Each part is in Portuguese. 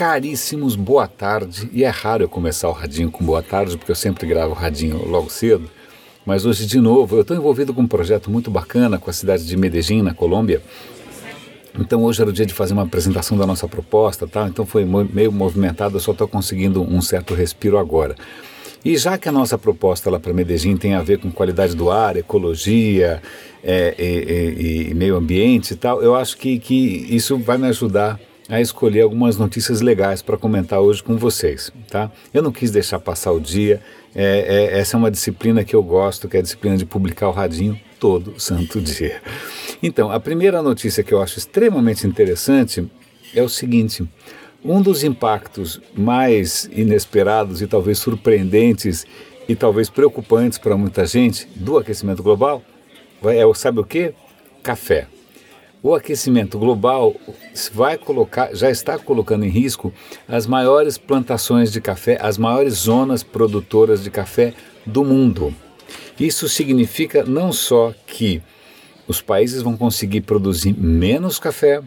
caríssimos, boa tarde. E é raro eu começar o radinho com boa tarde, porque eu sempre gravo o radinho logo cedo. Mas hoje, de novo, eu estou envolvido com um projeto muito bacana com a cidade de Medellín, na Colômbia. Então hoje era o dia de fazer uma apresentação da nossa proposta, tá? então foi meio movimentado, eu só estou conseguindo um certo respiro agora. E já que a nossa proposta lá para Medellín tem a ver com qualidade do ar, ecologia é, e, e, e, meio ambiente e tal, eu acho que, que isso vai me ajudar a escolher algumas notícias legais para comentar hoje com vocês, tá? Eu não quis deixar passar o dia, é, é, essa é uma disciplina que eu gosto, que é a disciplina de publicar o radinho todo santo dia. Então, a primeira notícia que eu acho extremamente interessante é o seguinte: um dos impactos mais inesperados e talvez surpreendentes e talvez preocupantes para muita gente do aquecimento global é, sabe o que? Café. O aquecimento global vai colocar, já está colocando em risco as maiores plantações de café, as maiores zonas produtoras de café do mundo. Isso significa não só que os países vão conseguir produzir menos café,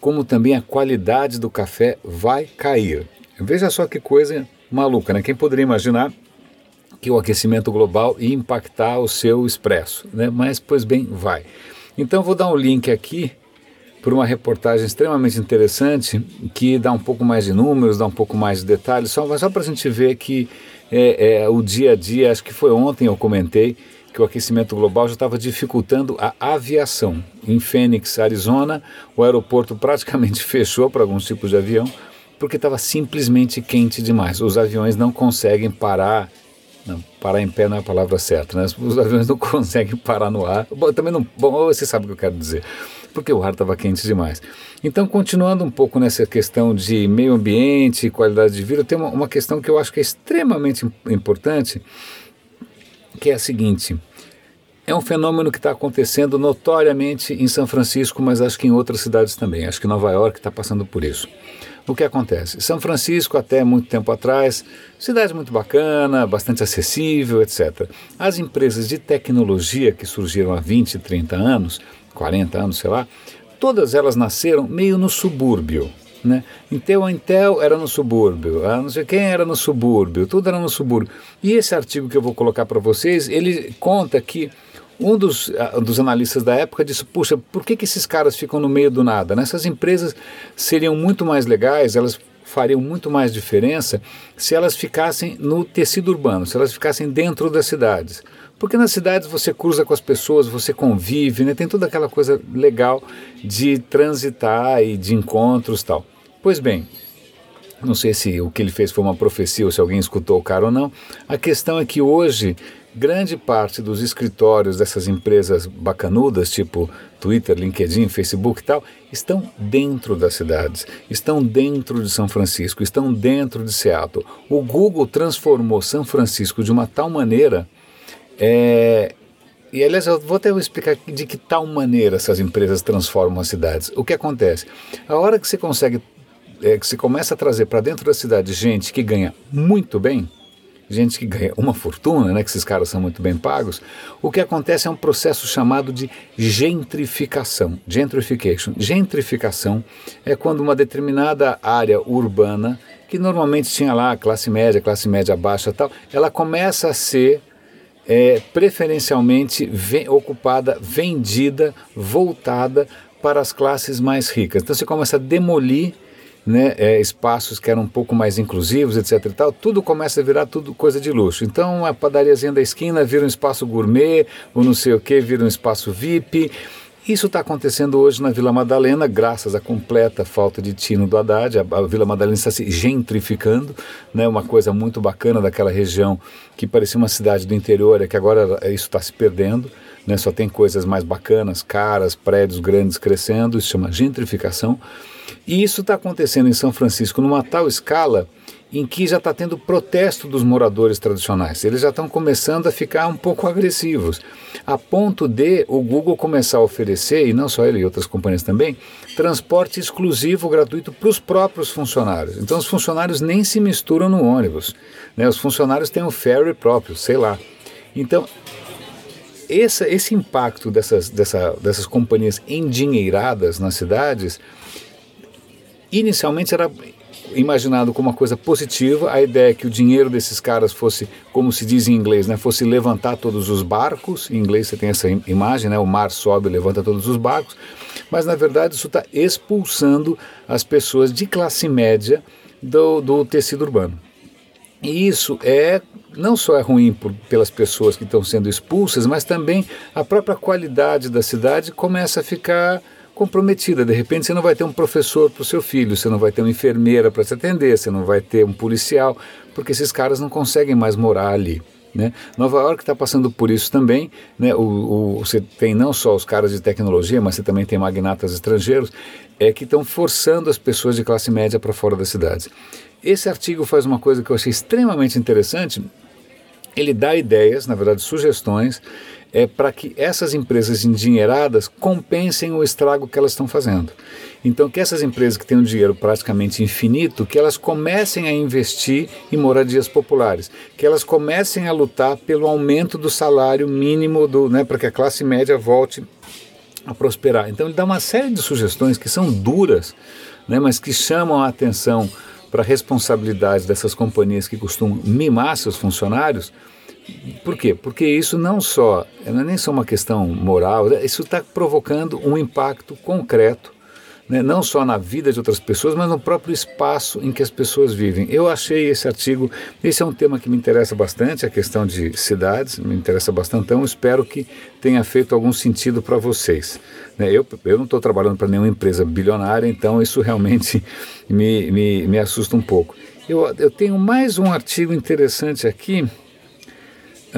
como também a qualidade do café vai cair. Veja só que coisa maluca, né? Quem poderia imaginar que o aquecimento global ia impactar o seu expresso, né? Mas, pois bem, vai. Então, vou dar um link aqui para uma reportagem extremamente interessante que dá um pouco mais de números, dá um pouco mais de detalhes, só, só para a gente ver que é, é, o dia a dia, acho que foi ontem eu comentei, que o aquecimento global já estava dificultando a aviação. Em Phoenix, Arizona, o aeroporto praticamente fechou para alguns tipos de avião, porque estava simplesmente quente demais. Os aviões não conseguem parar. Não, parar em pé não é a palavra certa, né? Os aviões não conseguem parar no ar. Bom, também não. Bom, você sabe o que eu quero dizer. Porque o ar estava quente demais. Então, continuando um pouco nessa questão de meio ambiente e qualidade de vida, tem uma, uma questão que eu acho que é extremamente importante, que é a seguinte: é um fenômeno que está acontecendo notoriamente em São Francisco, mas acho que em outras cidades também. Acho que Nova York está passando por isso. O que acontece? São Francisco, até muito tempo atrás, cidade muito bacana, bastante acessível, etc. As empresas de tecnologia que surgiram há 20, 30 anos, 40 anos, sei lá, todas elas nasceram meio no subúrbio. Né? Então a Intel era no subúrbio, a não sei quem era no subúrbio, tudo era no subúrbio. E esse artigo que eu vou colocar para vocês, ele conta que um dos, uh, dos analistas da época disse: puxa, por que, que esses caras ficam no meio do nada? Nessas empresas seriam muito mais legais, elas fariam muito mais diferença se elas ficassem no tecido urbano, se elas ficassem dentro das cidades. Porque nas cidades você cruza com as pessoas, você convive, né? tem toda aquela coisa legal de transitar e de encontros tal. Pois bem, não sei se o que ele fez foi uma profecia ou se alguém escutou o cara ou não. A questão é que hoje grande parte dos escritórios dessas empresas bacanudas, tipo Twitter, LinkedIn, Facebook e tal, estão dentro das cidades, estão dentro de São Francisco, estão dentro de Seattle. O Google transformou São Francisco de uma tal maneira. É, e aliás, eu vou até explicar de que tal maneira essas empresas transformam as cidades. O que acontece? A hora que você consegue é que se começa a trazer para dentro da cidade gente que ganha muito bem, gente que ganha uma fortuna, né, que esses caras são muito bem pagos, o que acontece é um processo chamado de gentrificação, gentrification. Gentrificação é quando uma determinada área urbana, que normalmente tinha lá classe média, classe média baixa tal, ela começa a ser é, preferencialmente ocupada, vendida, voltada para as classes mais ricas. Então você começa a demolir né, é, espaços que eram um pouco mais inclusivos, etc. E tal, tudo começa a virar tudo coisa de luxo. Então a padariazinha da esquina vira um espaço gourmet, ou não sei o que, vira um espaço VIP. Isso está acontecendo hoje na Vila Madalena, graças à completa falta de tino do Haddad. A, a Vila Madalena está se gentrificando, né, uma coisa muito bacana daquela região que parecia uma cidade do interior, é que agora isso está se perdendo. Né, só tem coisas mais bacanas, caras, prédios grandes crescendo, isso chama gentrificação. E isso está acontecendo em São Francisco numa tal escala em que já está tendo protesto dos moradores tradicionais. Eles já estão começando a ficar um pouco agressivos, a ponto de o Google começar a oferecer, e não só ele e outras companhias também, transporte exclusivo gratuito para os próprios funcionários. Então os funcionários nem se misturam no ônibus. Né? Os funcionários têm o ferry próprio, sei lá. Então esse, esse impacto dessas, dessa, dessas companhias endinheiradas nas cidades inicialmente era imaginado como uma coisa positiva. A ideia é que o dinheiro desses caras fosse, como se diz em inglês, né, fosse levantar todos os barcos. Em inglês você tem essa imagem, né, o mar sobe, levanta todos os barcos. Mas na verdade isso está expulsando as pessoas de classe média do, do tecido urbano. E isso é não só é ruim por, pelas pessoas que estão sendo expulsas, mas também a própria qualidade da cidade começa a ficar comprometida. De repente você não vai ter um professor para o seu filho, você não vai ter uma enfermeira para te atender, você não vai ter um policial, porque esses caras não conseguem mais morar ali. Né? Nova York está passando por isso também. Né? O, o, você tem não só os caras de tecnologia, mas você também tem magnatas estrangeiros é, que estão forçando as pessoas de classe média para fora das cidades. Esse artigo faz uma coisa que eu achei extremamente interessante. Ele dá ideias, na verdade, sugestões é para que essas empresas endinheiradas compensem o estrago que elas estão fazendo. Então, que essas empresas que têm um dinheiro praticamente infinito, que elas comecem a investir em moradias populares, que elas comecem a lutar pelo aumento do salário mínimo do, né, para que a classe média volte a prosperar. Então, ele dá uma série de sugestões que são duras, né, mas que chamam a atenção para a responsabilidade dessas companhias que costumam mimar seus funcionários por quê? Porque isso não só, não é nem só uma questão moral, isso está provocando um impacto concreto, né, não só na vida de outras pessoas, mas no próprio espaço em que as pessoas vivem. Eu achei esse artigo, esse é um tema que me interessa bastante, a questão de cidades, me interessa bastante, então espero que tenha feito algum sentido para vocês. Né, eu, eu não estou trabalhando para nenhuma empresa bilionária, então isso realmente me, me, me assusta um pouco. Eu, eu tenho mais um artigo interessante aqui,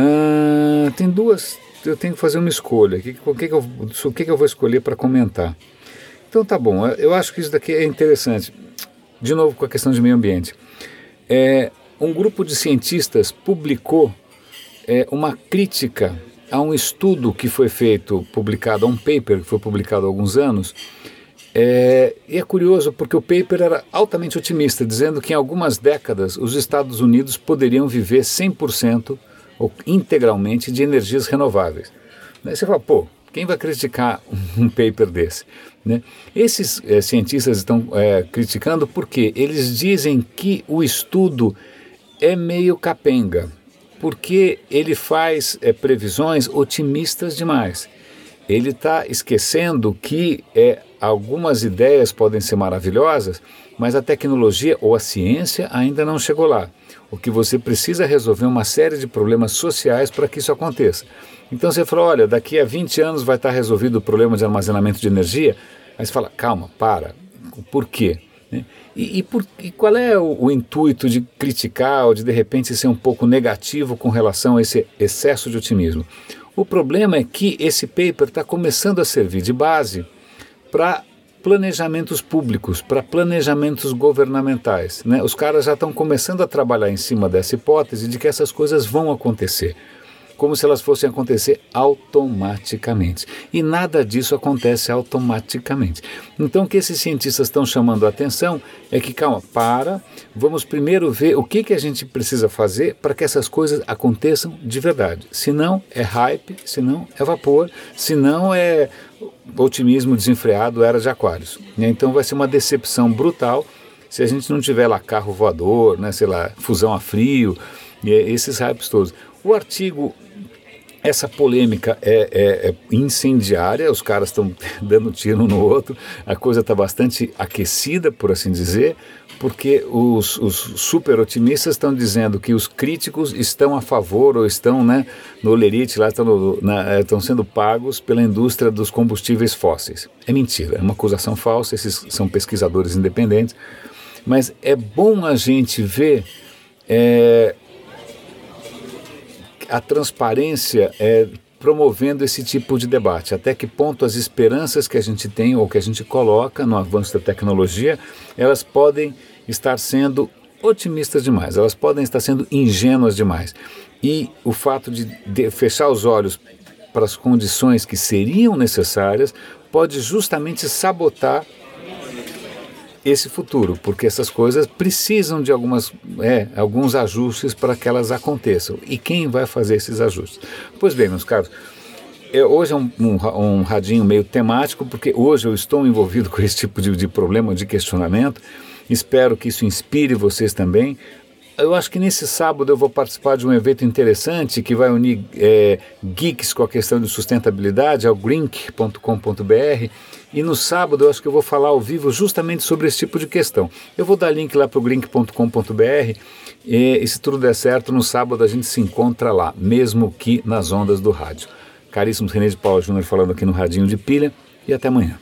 ah, tem duas, eu tenho que fazer uma escolha. O que, que, que, eu, o que, que eu vou escolher para comentar? Então tá bom, eu acho que isso daqui é interessante. De novo com a questão de meio ambiente. É, um grupo de cientistas publicou é, uma crítica a um estudo que foi feito, publicado, a um paper que foi publicado há alguns anos. É, e é curioso porque o paper era altamente otimista, dizendo que em algumas décadas os Estados Unidos poderiam viver 100% ou integralmente de energias renováveis. Daí você fala, pô, quem vai criticar um paper desse? Né? Esses é, cientistas estão é, criticando porque eles dizem que o estudo é meio capenga, porque ele faz é, previsões otimistas demais. Ele está esquecendo que é, algumas ideias podem ser maravilhosas, mas a tecnologia ou a ciência ainda não chegou lá. O que você precisa é resolver uma série de problemas sociais para que isso aconteça. Então você fala, olha, daqui a 20 anos vai estar resolvido o problema de armazenamento de energia. Aí você fala, calma, para. Por quê? Né? E, e, por, e, qual é o, o, intuito de criticar ou de de repente ser um pouco negativo com relação a esse excesso de otimismo? O problema é que esse paper está começando a servir de base para planejamentos públicos, para planejamentos governamentais. Né? Os caras já estão começando a trabalhar em cima dessa hipótese de que essas coisas vão acontecer como se elas fossem acontecer automaticamente. E nada disso acontece automaticamente. Então, o que esses cientistas estão chamando a atenção é que, calma, para, vamos primeiro ver o que, que a gente precisa fazer para que essas coisas aconteçam de verdade. Se não, é hype, se não, é vapor, se não, é otimismo desenfreado, era de aquários. Então, vai ser uma decepção brutal se a gente não tiver lá carro voador, né, sei lá, fusão a frio, esses hypes todos. O artigo essa polêmica é, é, é, incendiária, os caras estão dando tiro no outro, a coisa está bastante aquecida, por assim dizer, porque os, os super otimistas estão dizendo que os críticos estão a favor ou estão né, no lerite, lá estão, na, é, estão sendo pagos pela indústria dos combustíveis fósseis. É mentira, é uma acusação falsa, esses são pesquisadores independentes, mas é bom a gente ver é, a transparência é promovendo esse tipo de debate. Até que ponto as esperanças que a gente tem ou que a gente coloca no avanço da tecnologia, elas podem estar sendo otimistas demais, elas podem estar sendo ingênuas demais. E o fato de, de fechar os olhos para as condições que seriam necessárias pode justamente sabotar esse futuro, porque essas coisas precisam de algumas, é, alguns ajustes para que elas aconteçam. E quem vai fazer esses ajustes? Pois bem, meus caros, é, hoje é um, um, um, radinho meio temático, porque hoje eu estou envolvido com esse tipo de, de problema, de questionamento, Espero que isso inspire vocês também. Eu acho que nesse sábado eu vou participar de um evento interessante que vai unir é, geeks com a questão de sustentabilidade, ao grink.com.br. E no sábado eu acho que eu vou falar ao vivo justamente sobre esse tipo de questão. Eu vou dar link lá para o grink.com.br e, e se tudo der certo, no sábado a gente se encontra lá, mesmo que nas ondas do rádio. Caríssimo René de Paula Júnior falando aqui no Radinho de Pilha e até amanhã.